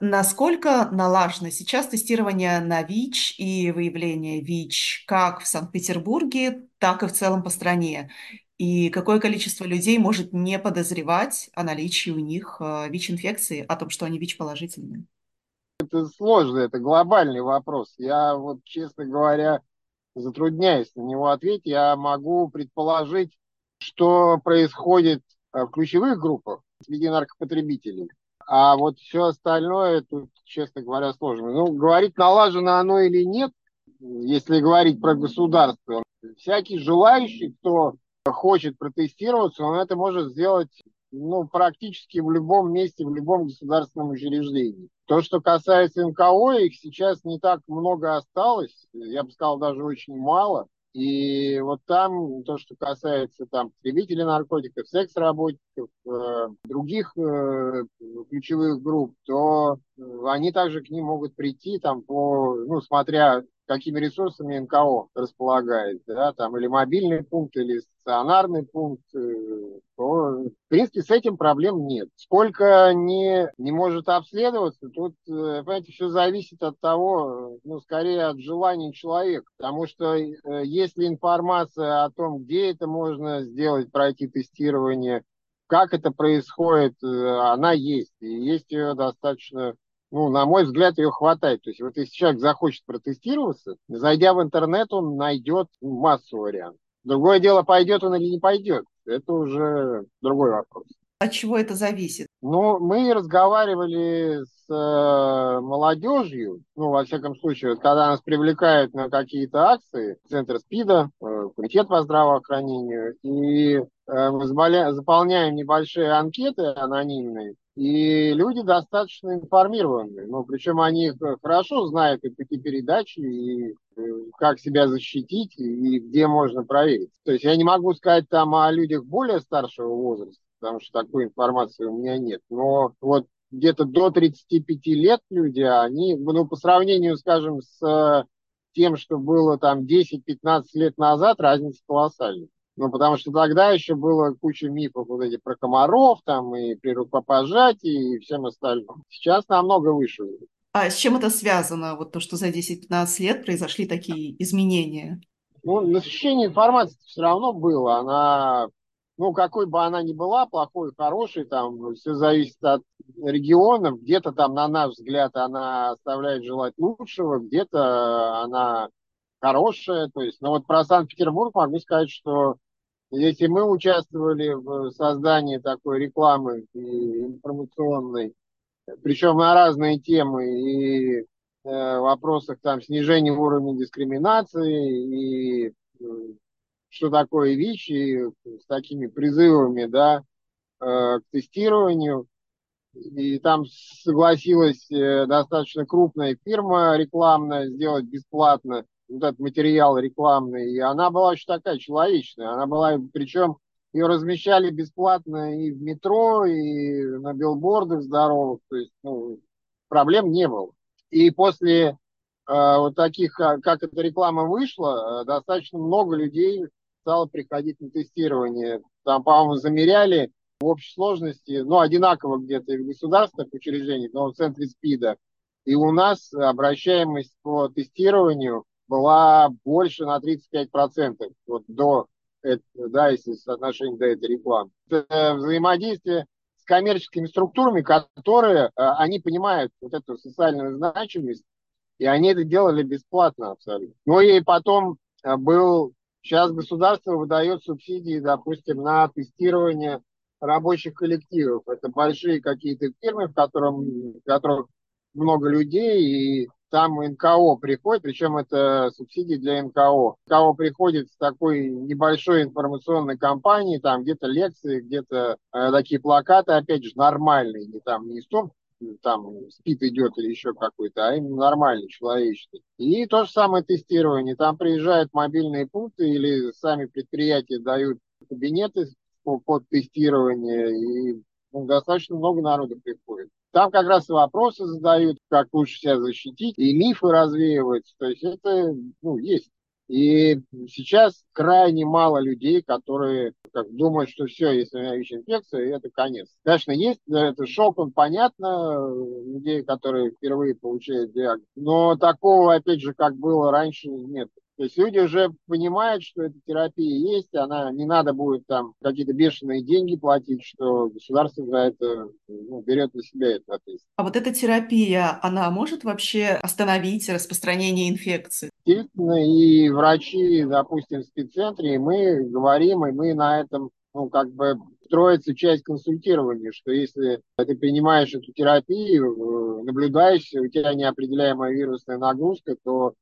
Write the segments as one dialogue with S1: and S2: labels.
S1: Насколько налажено сейчас тестирование на ВИЧ и выявление ВИЧ как в Санкт-Петербурге, так и в целом по стране? И какое количество людей может не подозревать о наличии у них э, ВИЧ-инфекции, о том, что они ВИЧ-положительные?
S2: Это сложно, это глобальный вопрос. Я вот, честно говоря, затрудняюсь на него ответить. Я могу предположить, что происходит э, в ключевых группах среди наркопотребителей. А вот все остальное, тут, честно говоря, сложно. Ну, говорить, налажено оно или нет, если говорить про государство, всякий желающий, кто хочет протестироваться, он это может сделать ну, практически в любом месте, в любом государственном учреждении. То, что касается НКО, их сейчас не так много осталось, я бы сказал, даже очень мало. И вот там то, что касается там потребителей наркотиков, секс-работников, э, других э, ключевых групп, то они также к ним могут прийти там по, ну, смотря какими ресурсами НКО располагает, да, там или мобильный пункт, или стационарный пункт, э, то, в принципе, с этим проблем нет. Сколько не, не может обследоваться, тут, э, понимаете, все зависит от того, ну, скорее от желания человека, потому что э, если информация о том, где это можно сделать, пройти тестирование, как это происходит, она есть, и есть ее достаточно ну, на мой взгляд, ее хватает. То есть вот если человек захочет протестироваться, зайдя в интернет, он найдет массу вариантов. Другое дело, пойдет он или не пойдет. Это уже другой вопрос.
S1: От чего это зависит?
S2: Ну, мы разговаривали с э, молодежью, ну, во всяком случае, когда нас привлекают на какие-то акции, Центр СПИДа, э, Комитет по здравоохранению, и э, мы заполняем небольшие анкеты анонимные, и люди достаточно информированы. Ну, причем они хорошо знают и пути передачи, и э, как себя защитить, и где можно проверить. То есть я не могу сказать там о людях более старшего возраста, потому что такой информации у меня нет. Но вот где-то до 35 лет люди, они, ну, по сравнению, скажем, с тем, что было там 10-15 лет назад, разница колоссальная. Ну, потому что тогда еще было куча мифов вот эти про комаров там и при рукопожатии и всем остальном. Сейчас намного выше.
S1: А с чем это связано? Вот то, что за 10-15 лет произошли такие изменения?
S2: Ну, насыщение информации все равно было. Она, ну, какой бы она ни была, плохой, хороший, там, все зависит от регионов. Где-то там, на наш взгляд, она оставляет желать лучшего, где-то она хорошая. То есть, ну, вот про Санкт-Петербург могу сказать, что если мы участвовали в создании такой рекламы информационной, причем на разные темы и э, вопросах там снижения уровня дискриминации и э, что такое ВИЧ, и с такими призывами, да, э, к тестированию. И там согласилась э, достаточно крупная фирма рекламная сделать бесплатно вот этот материал рекламный, и она была очень такая человечная. Она была, причем ее размещали бесплатно и в метро, и на билбордах здоровых, то есть ну, проблем не было. И после э, вот таких, а, как эта реклама вышла, э, достаточно много людей стало приходить на тестирование. Там, по-моему, замеряли в общей сложности, ну, одинаково где-то и в государственных учреждениях, но в центре СПИДа. И у нас обращаемость по тестированию была больше на 35% вот до да, если соотношение до этой рекламы. Это взаимодействие с коммерческими структурами, которые, э, они понимают вот эту социальную значимость, и они это делали бесплатно абсолютно. Ну и потом э, был, сейчас государство выдает субсидии, допустим, на тестирование рабочих коллективов. Это большие какие-то фирмы, в, котором, в которых много людей, и там НКО приходит, причем это субсидии для НКО. НКО приходит с такой небольшой информационной кампанией, там где-то лекции, где-то э, такие плакаты, опять же, нормальные, не там не том, там спит идет или еще какой-то, а именно нормальный, человечный. И то же самое тестирование. Там приезжают мобильные пункты или сами предприятия дают кабинеты под тестирование, и ну, достаточно много народу приходит. Там как раз вопросы задают, как лучше себя защитить, и мифы развеиваются. То есть это ну, есть. И сейчас крайне мало людей, которые как думают, что все, если у меня ВИЧ-инфекция, это конец. Конечно, есть это шок, он понятно, людей, которые впервые получают диагноз, но такого, опять же, как было раньше, нет. То есть люди уже понимают, что эта терапия есть, она не надо будет там какие-то бешеные деньги платить, что государство за это ну, берет на себя эту ответственность.
S1: А вот эта терапия, она может вообще остановить распространение инфекции?
S2: Естественно, и врачи, допустим, в спеццентре, и мы говорим, и мы на этом, ну, как бы строится часть консультирования, что если ты принимаешь эту терапию, э, наблюдаешь, у тебя неопределяемая вирусная нагрузка, то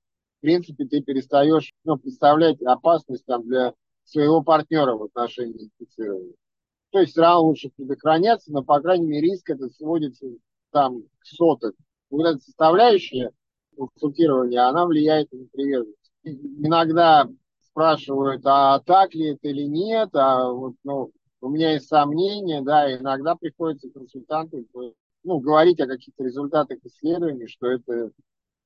S2: принципе, ты перестаешь ну, представлять опасность там, для своего партнера в отношении инфицирования. То есть все равно лучше предохраняться, но, по крайней мере, риск это сводится там к соток. Вот эта составляющая консультирования, она влияет на приверженность. Иногда спрашивают, а так ли это или нет, а вот, ну, у меня есть сомнения, да, иногда приходится консультанту ну, говорить о каких-то результатах исследований, что это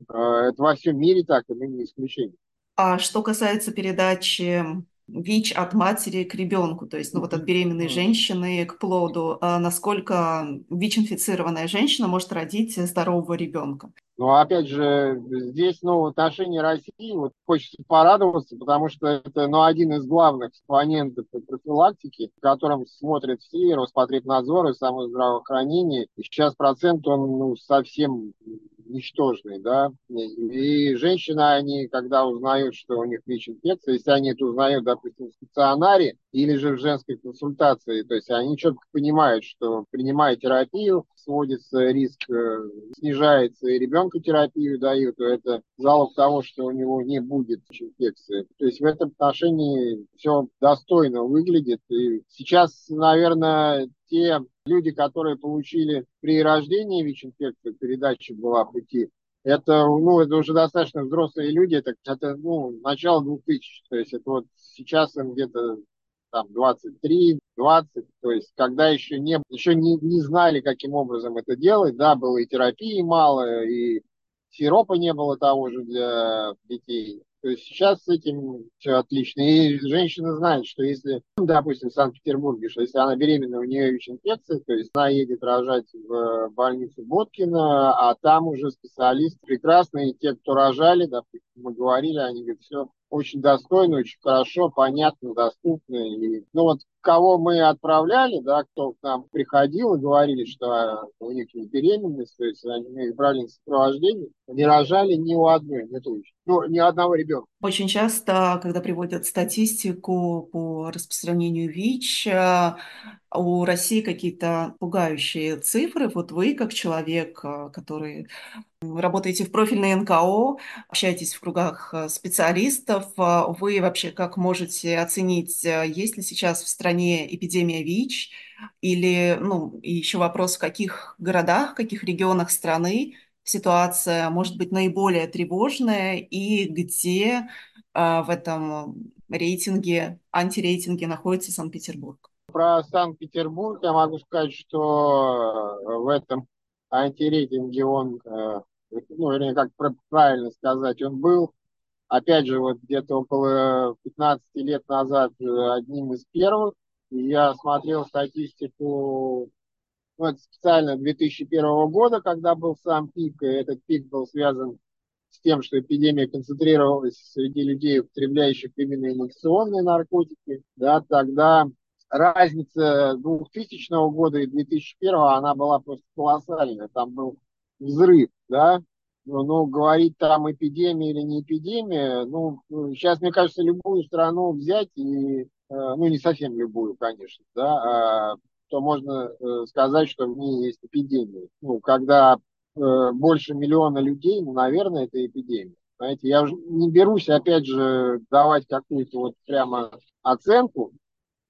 S2: это во всем мире так, и мы не исключение.
S1: А что касается передачи ВИЧ от матери к ребенку, то есть ну, вот от беременной женщины к плоду, а насколько ВИЧ-инфицированная женщина может родить здорового ребенка?
S2: Ну, опять же, здесь, ну, в отношении России вот хочется порадоваться, потому что это, ну, один из главных экспонентов профилактики, в котором смотрят все, Роспотребнадзор и само здравоохранение. И сейчас процент, он, ну, совсем ничтожный, да, и женщины, они, когда узнают, что у них ВИЧ-инфекция, если они это узнают, допустим, в стационаре или же в женской консультации, то есть они четко понимают, что принимая терапию, сводится риск, э, снижается, и ребенку терапию дают, то это залог того, что у него не будет инфекции. То есть в этом отношении все достойно выглядит. И сейчас, наверное, те люди, которые получили при рождении ВИЧ-инфекцию, передача была пути, это, ну, это уже достаточно взрослые люди, это, это ну, начало 2000, то есть это вот сейчас им где-то там 23, 20, то есть когда еще не, еще не, не знали, каким образом это делать, да, было и терапии мало, и сиропа не было того же для детей. То есть сейчас с этим все отлично. И женщина знает, что если, допустим, в Санкт-Петербурге, что если она беременна, у нее ВИЧ-инфекция, то есть она едет рожать в больницу Боткина, а там уже специалисты прекрасные, те, кто рожали, допустим, мы говорили, они говорят, все очень достойно, очень хорошо, понятно, доступно. И, ну вот кого мы отправляли, да, кто к нам приходил и говорили, что а, у них не беременность, то есть они брали на сопровождение, не рожали ни у одной, не точно. Ну, ни одного ребенка.
S1: Очень часто, когда приводят статистику по распространению ВИЧ, у России какие-то пугающие цифры. Вот вы, как человек, э, который работаете в профильной НКО, общаетесь в кругах э, специалистов, вы вообще как можете оценить, есть ли сейчас в стране эпидемия ВИЧ? Или, ну, и еще вопрос, в каких городах, в каких регионах страны ситуация может быть наиболее тревожная и где в этом рейтинге, антирейтинге находится Санкт-Петербург?
S2: Про Санкт-Петербург я могу сказать, что э, в этом антирейтинге он, э, ну, вернее, как правильно сказать, он был, опять же, вот где-то около 15 лет назад э, одним из первых. Я смотрел статистику ну, это специально 2001 года, когда был сам пик, и этот пик был связан с тем, что эпидемия концентрировалась среди людей, употребляющих именно инъекционные наркотики, да, тогда разница 2000 года и 2001 она была просто колоссальная, там был взрыв, да, ну, ну, говорить там эпидемия или не эпидемия, ну, сейчас, мне кажется, любую страну взять и, э, ну, не совсем любую, конечно, да, а то можно э, сказать, что в ней есть эпидемия. Ну, когда э, больше миллиона людей, ну, наверное, это эпидемия. Знаете, я не берусь, опять же, давать какую-то вот прямо оценку.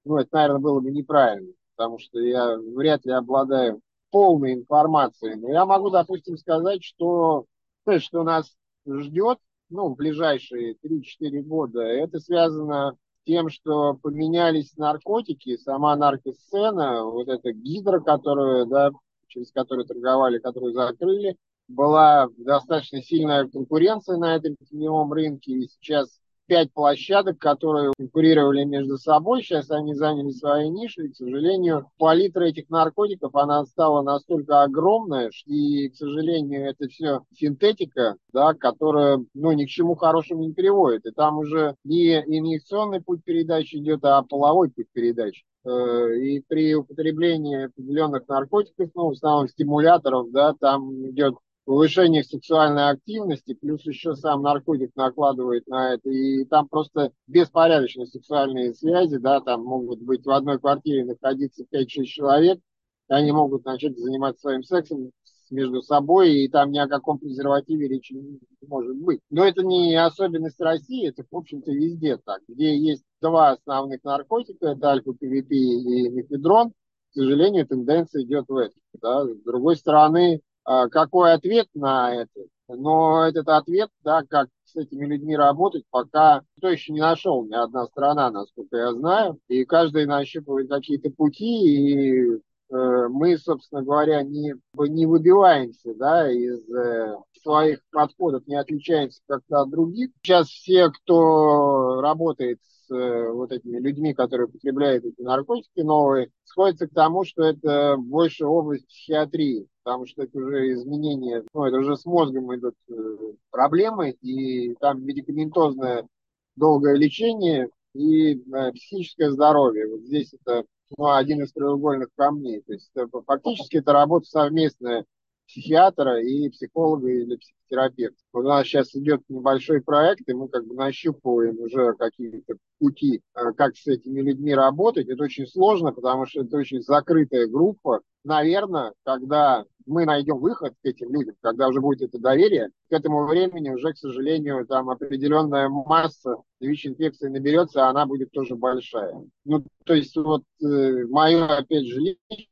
S2: Ну, это, наверное, было бы неправильно, потому что я вряд ли обладаю полной информацией. Но я могу, допустим, сказать, что то, что нас ждет, ну, в ближайшие 3-4 года, это связано тем, что поменялись наркотики, сама наркосцена, вот эта гидра, которую, да, через которую торговали, которую закрыли, была достаточно сильная конкуренция на этом теневом рынке, и сейчас пять площадок, которые конкурировали между собой. Сейчас они заняли свои ниши. И, к сожалению, палитра этих наркотиков, она стала настолько огромная, и, к сожалению, это все синтетика, да, которая ну, ни к чему хорошему не приводит. И там уже не инъекционный путь передачи идет, а половой путь передачи. Э, и при употреблении определенных наркотиков, ну, в основном стимуляторов, да, там идет повышение сексуальной активности, плюс еще сам наркотик накладывает на это, и там просто беспорядочные сексуальные связи, да, там могут быть в одной квартире находиться 5-6 человек, и они могут начать заниматься своим сексом между собой, и там ни о каком презервативе речи не может быть. Но это не особенность России, это, в общем-то, везде так. Где есть два основных наркотика, это альфа-ПВП и мефедрон, к сожалению, тенденция идет в это. Да. С другой стороны, какой ответ на это. Но этот ответ, да, как с этими людьми работать, пока кто еще не нашел, ни одна страна, насколько я знаю. И каждый нащупывает какие-то пути, и э, мы, собственно говоря, не, не выбиваемся да, из э, своих подходов, не отличаемся как-то от других. Сейчас все, кто работает с э, вот этими людьми, которые употребляют эти наркотики новые, сходятся к тому, что это больше область психиатрии потому что это уже изменения, ну, это уже с мозгом идут э, проблемы, и там медикаментозное долгое лечение и э, психическое здоровье. Вот здесь это ну, один из треугольных камней. То есть фактически это работа совместная психиатра и психолога или психотерапевта. У нас сейчас идет небольшой проект, и мы как бы нащупываем уже какие-то пути, э, как с этими людьми работать. Это очень сложно, потому что это очень закрытая группа. Наверное, когда мы найдем выход к этим людям, когда уже будет это доверие, к этому времени уже, к сожалению, там определенная масса ВИЧ-инфекции наберется, а она будет тоже большая. Ну, то есть вот э, мое, опять же, личное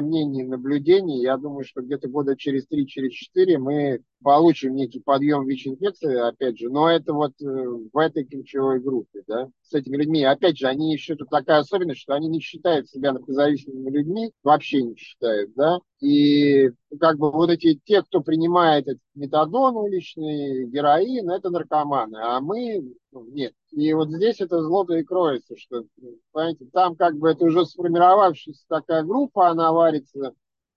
S2: мнение, наблюдение, я думаю, что где-то года через 3-4 через мы получим некий подъем ВИЧ-инфекции, опять же, но это вот э, в этой ключевой группе, да, с этими людьми. Опять же, они еще тут такая особенность, что они не считают себя наркозависимыми людьми, вообще не считают, да, и как бы вот эти, те, кто принимает этот метадон уличный, героин, это наркоманы, а мы, ну, нет. И вот здесь это зло-то и кроется, что, понимаете, там как бы это уже сформировавшаяся такая группа, она варится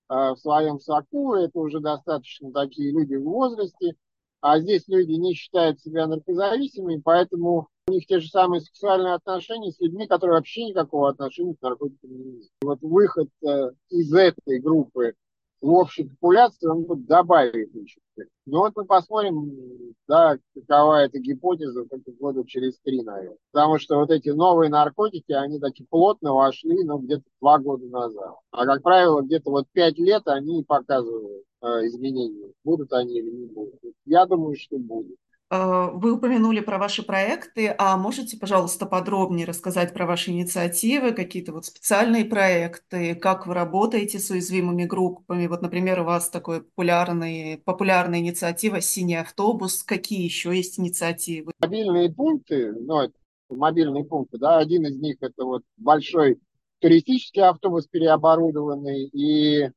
S2: в своем соку, это уже достаточно такие люди в возрасте, а здесь люди не считают себя наркозависимыми, поэтому у них те же самые сексуальные отношения с людьми, которые вообще никакого отношения к наркотикам не имеют. Вот выход э, из этой группы в общей популяции он будет добавить еще. Ну вот мы посмотрим, да, какова эта гипотеза только года через три, наверное. Потому что вот эти новые наркотики, они таки плотно вошли, ну, где-то два года назад. А, как правило, где-то вот пять лет они показывают э, изменения. Будут они или не будут. Я думаю, что будут.
S1: Э, вы упомянули про ваши проекты, а можете, пожалуйста, подробнее рассказать про ваши инициативы, какие-то вот специальные проекты, как вы работаете с уязвимыми группами? Вот, например, у вас такой популярный, популярная инициатива «Синий автобус». Какие еще есть инициативы?
S2: Мобильные пункты, ну, мобильные пункты, да, один из них это вот большой туристический автобус переоборудованный и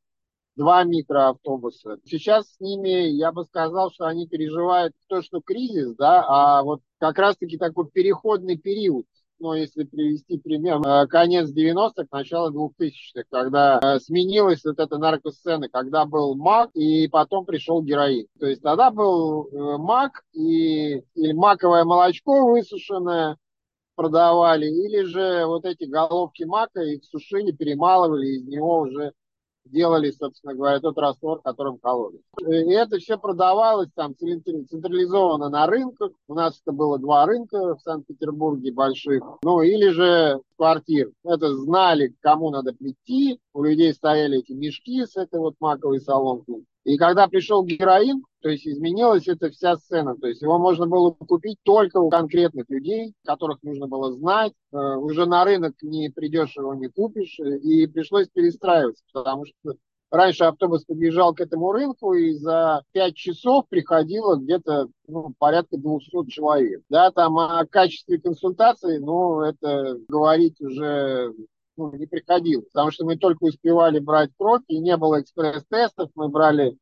S2: два микроавтобуса. Сейчас с ними, я бы сказал, что они переживают то, что кризис, да, а вот как раз-таки такой переходный период ну, если привести пример, э, конец 90-х, начало 2000-х, когда э, сменилась вот эта наркосцена, когда был мак и потом пришел героин. То есть тогда был э, мак и, или маковое молочко высушенное продавали, или же вот эти головки мака их сушили, перемалывали, из него уже делали, собственно говоря, тот раствор, которым кололи. И это все продавалось там централизованно на рынках. У нас это было два рынка в Санкт-Петербурге больших. Ну, или же квартир. Это знали, кому надо прийти. У людей стояли эти мешки с этой вот маковой соломкой. И когда пришел героин, то есть изменилась эта вся сцена. То есть его можно было купить только у конкретных людей, которых нужно было знать. Э, уже на рынок не придешь, его не купишь. И пришлось перестраиваться, потому что раньше автобус подъезжал к этому рынку, и за 5 часов приходило где-то ну, порядка 200 человек. Да, там о качестве консультации, ну, это говорить уже ну, не приходилось, потому что мы только успевали брать кровь, и не было экспресс-тестов, мы брали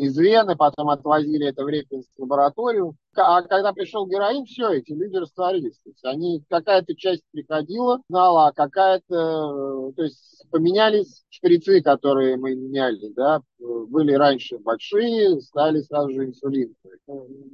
S2: из Вены, потом отвозили это в Репинскую лабораторию. А когда пришел героин, все, эти люди растворились. То есть они, какая-то часть приходила, знала, а какая-то, то есть поменялись шприцы, которые мы меняли, да, были раньше большие, стали сразу же инсулин.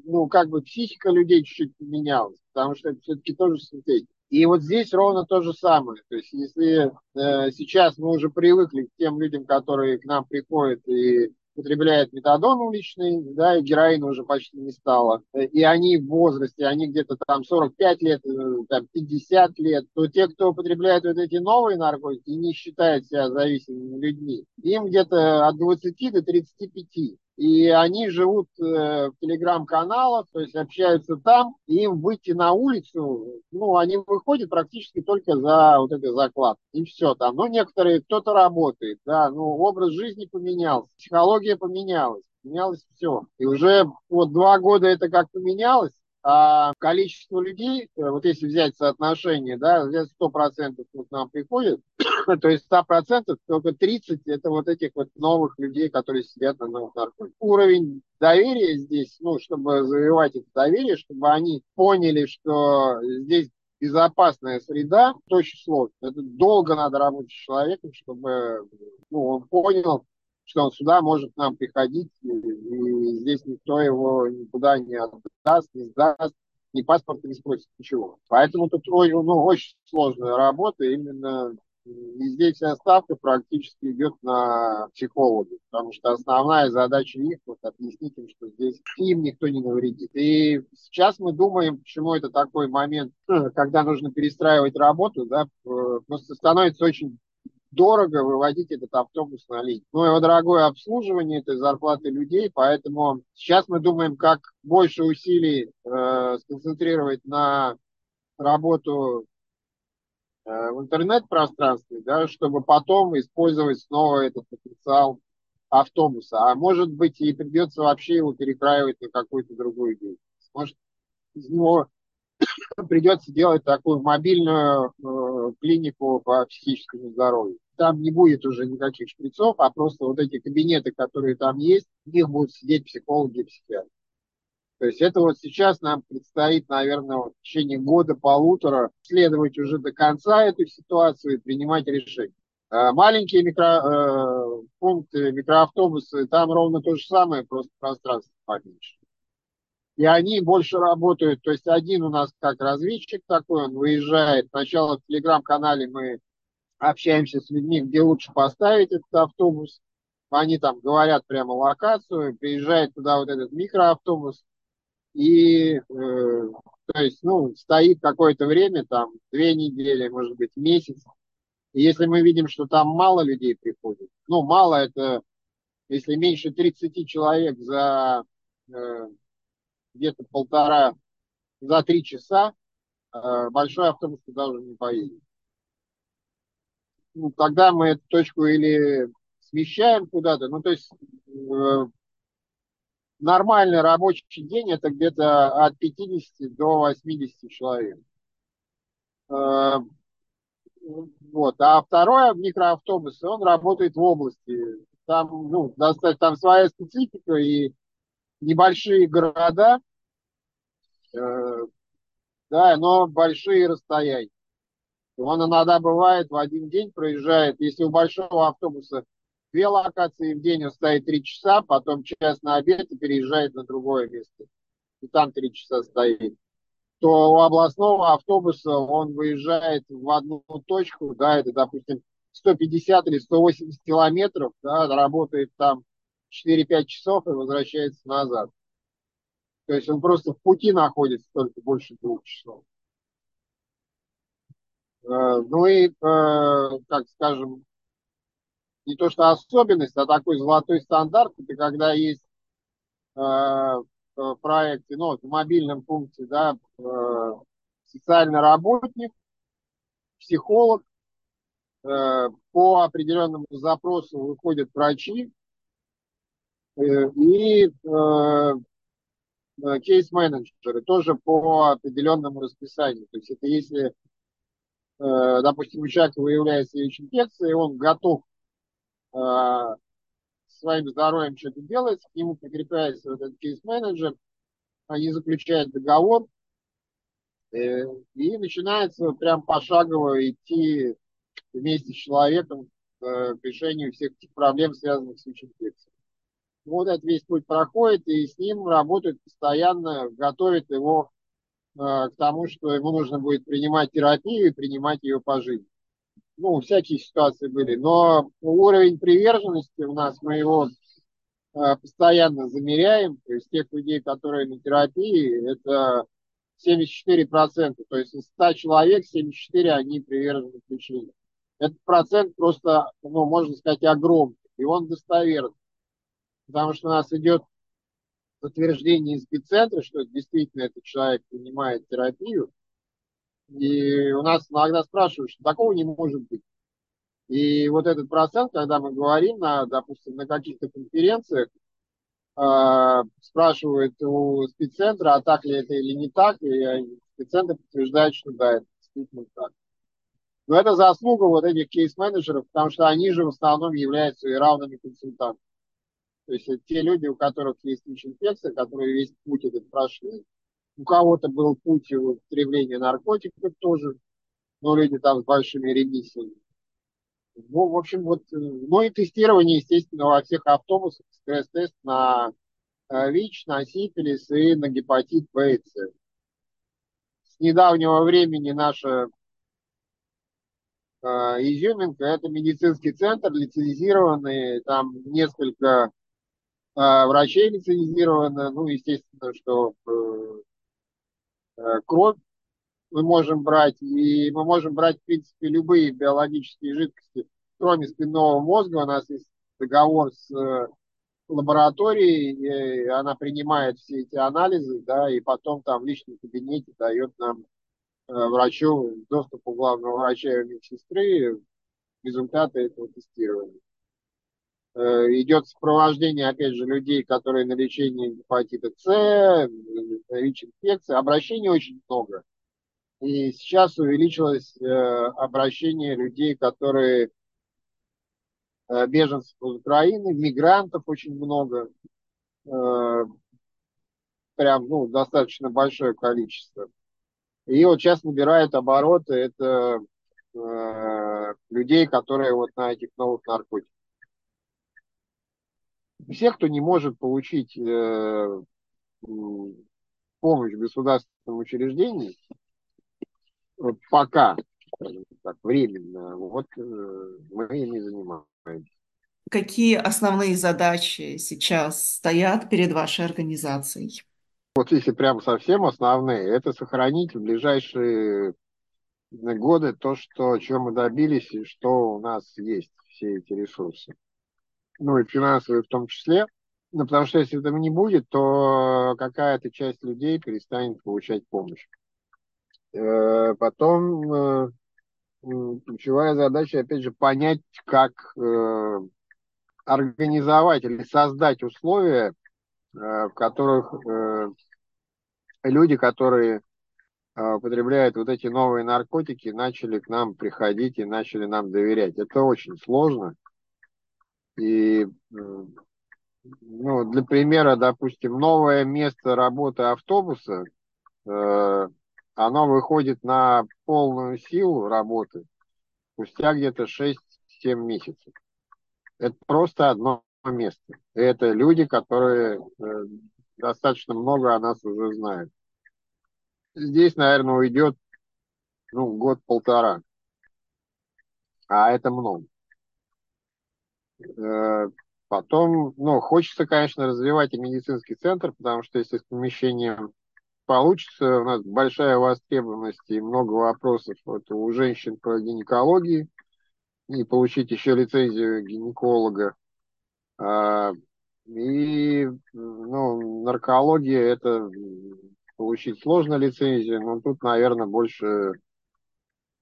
S2: Ну, как бы психика людей чуть-чуть поменялась, потому что это все-таки тоже синтетика. И вот здесь ровно то же самое. То есть если э, сейчас мы уже привыкли к тем людям, которые к нам приходят и употребляет метадон уличный, да, и героина уже почти не стало. И они в возрасте, они где-то там 45 лет, э, там 50 лет, то те, кто употребляет вот эти новые наркотики, не считают себя зависимыми людьми, им где-то от 20 до 35 и они живут э, в телеграм-каналах, то есть общаются там, и им выйти на улицу, ну, они выходят практически только за вот этой заклад, и все там. Ну, некоторые, кто-то работает, да, ну, образ жизни поменялся, психология поменялась, поменялось все. И уже вот два года это как поменялось, а количество людей, э, вот если взять соотношение, да, взять 100% вот нам приходит, то есть 100% только 30% это вот этих вот новых людей, которые сидят на новых наркотиках. Уровень доверия здесь, ну, чтобы завоевать это доверие, чтобы они поняли, что здесь безопасная среда, это очень сложно. Это долго надо работать с человеком, чтобы ну, он понял, что он сюда может нам приходить, и, и здесь никто его никуда не отдаст, не сдаст, ни паспорта не спросит, ничего. Поэтому тут ну, очень сложная работа, именно и здесь вся практически идет на психологов, потому что основная задача их вот объяснить им, что здесь им никто не навредит. И сейчас мы думаем, почему это такой момент, когда нужно перестраивать работу, да, просто становится очень дорого выводить этот автобус на линию. Ну, его дорогое обслуживание, это зарплаты людей, поэтому сейчас мы думаем, как больше усилий э, сконцентрировать на работу э, в интернет-пространстве, да, чтобы потом использовать снова этот потенциал автобуса. А может быть, и придется вообще его перекраивать на какую-то другую деятельность. Может, из него придется делать такую мобильную э, клинику по психическому здоровью там не будет уже никаких шприцов, а просто вот эти кабинеты, которые там есть, в них будут сидеть психологи и психиатры. То есть это вот сейчас нам предстоит, наверное, в течение года-полутора следовать уже до конца эту ситуацию и принимать решения. А маленькие микропункты, э, микроавтобусы, там ровно то же самое, просто пространство поменьше. И они больше работают, то есть один у нас как разведчик такой, он выезжает, сначала в телеграм-канале мы общаемся с людьми, где лучше поставить этот автобус. Они там говорят прямо локацию, приезжает туда вот этот микроавтобус, и, э, то есть, ну, стоит какое-то время, там, две недели, может быть, месяц. И если мы видим, что там мало людей приходит, ну, мало это, если меньше 30 человек за э, где-то полтора, за три часа, э, большой автобус туда уже не поедет ну, тогда мы эту точку или смещаем куда-то, ну, то есть э, нормальный рабочий день это где-то от 50 до 80 человек. Э, вот. А второй микроавтобус, он работает в области. Там, ну, достаточно, там своя специфика и небольшие города, э, да, но большие расстояния. Он иногда бывает в один день проезжает, если у большого автобуса две локации в день, он стоит три часа, потом час на обед и переезжает на другое место. И там три часа стоит. То у областного автобуса он выезжает в одну точку, да, это, допустим, 150 или 180 километров, да, работает там 4-5 часов и возвращается назад. То есть он просто в пути находится только больше двух часов. Э, ну и, э, как скажем, не то что особенность, а такой золотой стандарт, это когда есть э, в проекте, ну, в мобильном пункте, да, социальный работник, психолог, по определенному запросу выходят врачи и кейс-менеджеры тоже по определенному расписанию. То есть это если допустим, у человека выявляется ВИЧ-инфекция, и он готов э, своим здоровьем что-то делает, к нему прикрепляется вот этот кейс-менеджер, они заключают договор, э, и начинается прям пошагово идти вместе с человеком э, к решению всех этих проблем, связанных с ВИЧ-инфекцией. Вот этот весь путь проходит, и с ним работают постоянно, готовят его э, к тому, что ему нужно будет принимать терапию и принимать ее по жизни. Ну, всякие ситуации были, но уровень приверженности у нас, мы его э, постоянно замеряем, то есть тех людей, которые на терапии, это 74%, то есть из 100 человек 74 они привержены лечению. Этот процент просто, ну, можно сказать, огромный, и он достоверный потому что у нас идет подтверждение из спеццентра, что действительно этот человек принимает терапию. И у нас иногда спрашивают, что такого не может быть. И вот этот процент, когда мы говорим, на, допустим, на каких-то конференциях, э, спрашивают у спеццентра, а так ли это или не так, и спеццентр подтверждает, что да, это действительно так. Но это заслуга вот этих кейс-менеджеров, потому что они же в основном являются и равными консультантами. То есть те люди, у которых есть ВИЧ-инфекция, которые весь путь этот прошли. У кого-то был путь употребления наркотиков тоже, но люди там с большими ремиссиями. Ну, в общем, вот, э, ну и тестирование, естественно, во всех автобусах, стресс-тест на э, ВИЧ, на сифилис и на гепатит Б и С. С недавнего времени наша э, изюминка – это медицинский центр, лицензированный, там несколько а, врачей лицензировано, ну, естественно, что э, э, кровь мы можем брать, и мы можем брать, в принципе, любые биологические жидкости, кроме спинного мозга. У нас есть договор с э, лабораторией, она принимает все эти анализы, да, и потом там в личном кабинете дает нам врачу доступ у главного врача и медсестры результаты этого тестирования. Э, идет сопровождение, опять же, людей, которые на лечении гепатита С, ВИЧ-инфекции. Обращений очень много. И сейчас увеличилось э, обращение людей, которые э, беженцев из Украины, мигрантов очень много. Прям, ну, достаточно большое количество. И вот сейчас набирают обороты это людей, которые вот на этих новых наркотиках все, кто не может получить э, помощь в государственном учреждении, пока, так, временно, вот э, мы ими занимаемся.
S1: Какие основные задачи сейчас стоят перед вашей организацией?
S2: Вот если прям совсем основные, это сохранить в ближайшие годы то, что, чего мы добились и что у нас есть, все эти ресурсы ну и финансовые в том числе. Ну, потому что если этого не будет, то какая-то часть людей перестанет получать помощь. Э, потом э, ключевая задача, опять же, понять, как э, организовать или создать условия, в которых люди, которые употребляют вот эти новые наркотики, начали к нам приходить и начали нам доверять. Это очень сложно. И ну, для примера, допустим, новое место работы автобуса, э, оно выходит на полную силу работы спустя где-то 6-7 месяцев. Это просто одно место. Это люди, которые э, достаточно много о нас уже знают. Здесь, наверное, уйдет ну, год-полтора. А это много. Э, потом, ну, хочется, конечно, развивать и медицинский центр, потому что если с помещением получится, у нас большая востребованность и много вопросов вот, у женщин по гинекологии, и получить еще лицензию гинеколога. А, и ну, наркология это получить сложно лицензию, но тут, наверное, больше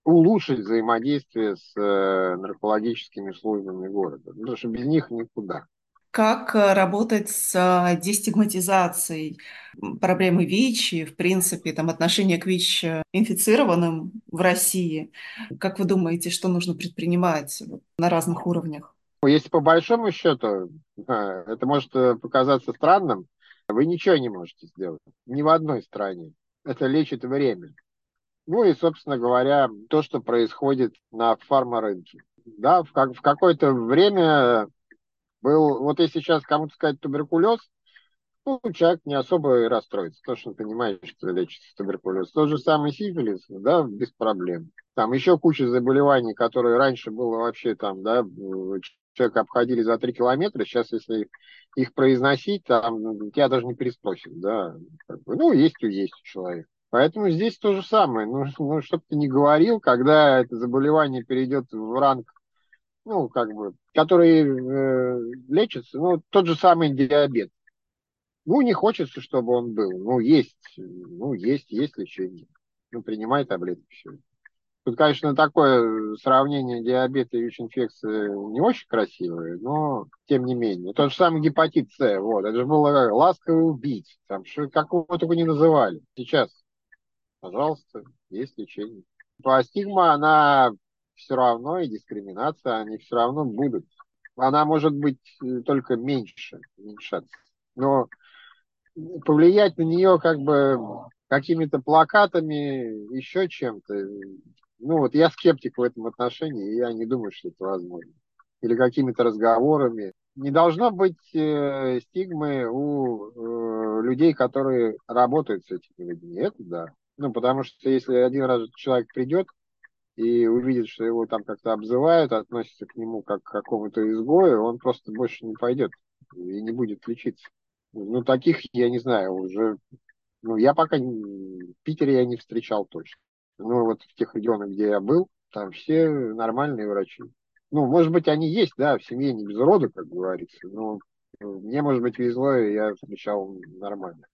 S2: улучшить взаимодействие с э, наркологическими службами города, потому что без них никуда.
S1: Как э, работать с э, дестигматизацией проблемы ВИЧ и, в принципе, там, отношения к ВИЧ-инфицированным в России? Как вы думаете, что нужно предпринимать на разных уровнях?
S2: Если по большому счету, это может показаться странным, вы ничего не можете сделать. Ни в одной стране. Это лечит время. Ну и, собственно говоря, то, что происходит на фармарынке. Да, в, как, в какое-то время был, вот если сейчас кому-то сказать туберкулез, ну, человек не особо и расстроится, потому что он понимает, что лечится туберкулез. Тот же самый сифилис, да, без проблем. Там еще куча заболеваний, которые раньше было вообще там, да, человека обходили за три километра, сейчас, если их произносить, там, тебя даже не переспросят, да. Ну, есть и есть человек. Поэтому здесь то же самое. Ну, ну чтобы ты не говорил, когда это заболевание перейдет в ранг, ну, как бы, который э, лечится, ну, тот же самый диабет. Ну, не хочется, чтобы он был. Ну, есть, ну, есть, есть лечение. Ну, принимай таблетки, все. Тут, конечно, такое сравнение диабета и ВИЧ-инфекции не очень красивое, но тем не менее. Тот же самый гепатит С, вот, это же было ласково убить, там, что, как его только не называли. Сейчас, пожалуйста, есть лечение. А стигма, она все равно, и дискриминация, они все равно будут. Она может быть э, только меньше, уменьшаться. Но повлиять на нее как бы какими-то плакатами, еще чем-то. Ну вот я скептик в этом отношении, и я не думаю, что это возможно. Или какими-то разговорами. Не должно быть э, стигмы у э, людей, которые работают с этими людьми. Это да. Ну, потому что если один раз человек придет и увидит, что его там как-то обзывают, относятся к нему как к какому-то изгою, он просто больше не пойдет и не будет лечиться. Ну, таких, я не знаю, уже... Ну, я пока в Питере я не встречал точно. Ну, вот в тех регионах, где я был, там все нормальные врачи. Ну, может быть, они есть, да, в семье не без рода, как говорится, но мне, может быть, везло, и я встречал нормально.